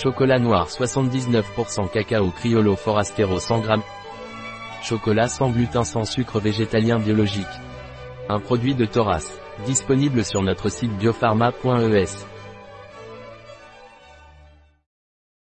Chocolat noir 79% cacao criollo forastero 100 g. Chocolat sans gluten sans sucre végétalien biologique. Un produit de Thoras, disponible sur notre site biopharma.es.